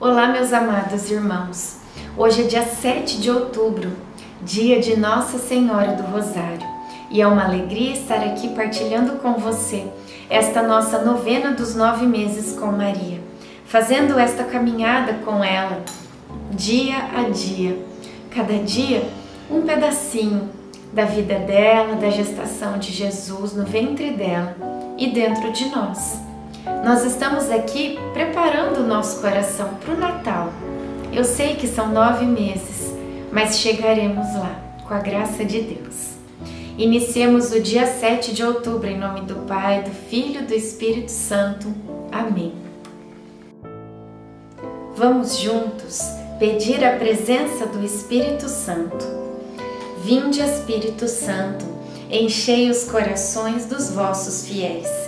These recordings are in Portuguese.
Olá, meus amados irmãos. Hoje é dia 7 de outubro, dia de Nossa Senhora do Rosário, e é uma alegria estar aqui partilhando com você esta nossa novena dos nove meses com Maria, fazendo esta caminhada com ela dia a dia, cada dia um pedacinho da vida dela, da gestação de Jesus no ventre dela e dentro de nós. Nós estamos aqui preparando o nosso coração para o Natal. Eu sei que são nove meses, mas chegaremos lá, com a graça de Deus. Iniciemos o dia 7 de outubro, em nome do Pai, do Filho e do Espírito Santo. Amém. Vamos juntos pedir a presença do Espírito Santo. Vinde, Espírito Santo, enchei os corações dos vossos fiéis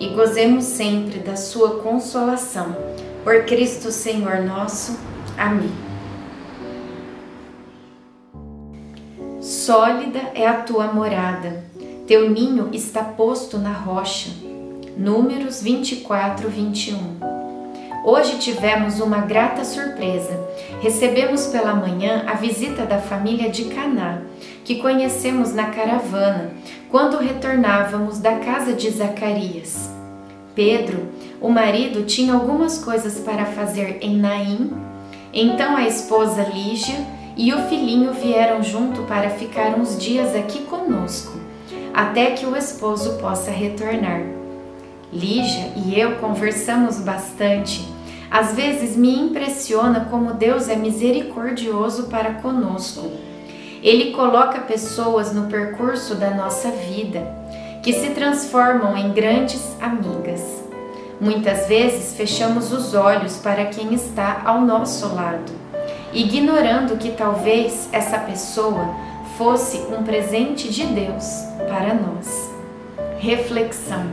e gozemos sempre da sua consolação por Cristo Senhor nosso. Amém. Sólida é a tua morada, teu ninho está posto na rocha. Números 24, 21. Hoje tivemos uma grata surpresa. Recebemos pela manhã a visita da família de Caná, que conhecemos na caravana, quando retornávamos da casa de Zacarias. Pedro, o marido, tinha algumas coisas para fazer em Naim, então a esposa Lígia e o filhinho vieram junto para ficar uns dias aqui conosco, até que o esposo possa retornar. Lígia e eu conversamos bastante. Às vezes me impressiona como Deus é misericordioso para conosco. Ele coloca pessoas no percurso da nossa vida que se transformam em grandes amigas. Muitas vezes fechamos os olhos para quem está ao nosso lado, ignorando que talvez essa pessoa fosse um presente de Deus para nós. Reflexão: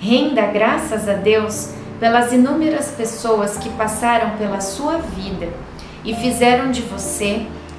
renda graças a Deus pelas inúmeras pessoas que passaram pela sua vida e fizeram de você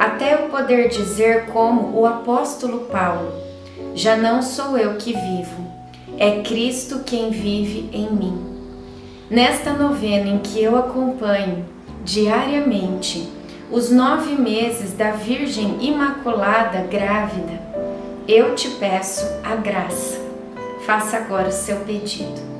até eu poder dizer, como o apóstolo Paulo: Já não sou eu que vivo é Cristo quem vive em mim. Nesta novena em que eu acompanho diariamente os nove meses da Virgem Imaculada grávida, eu te peço a graça. Faça agora o seu pedido.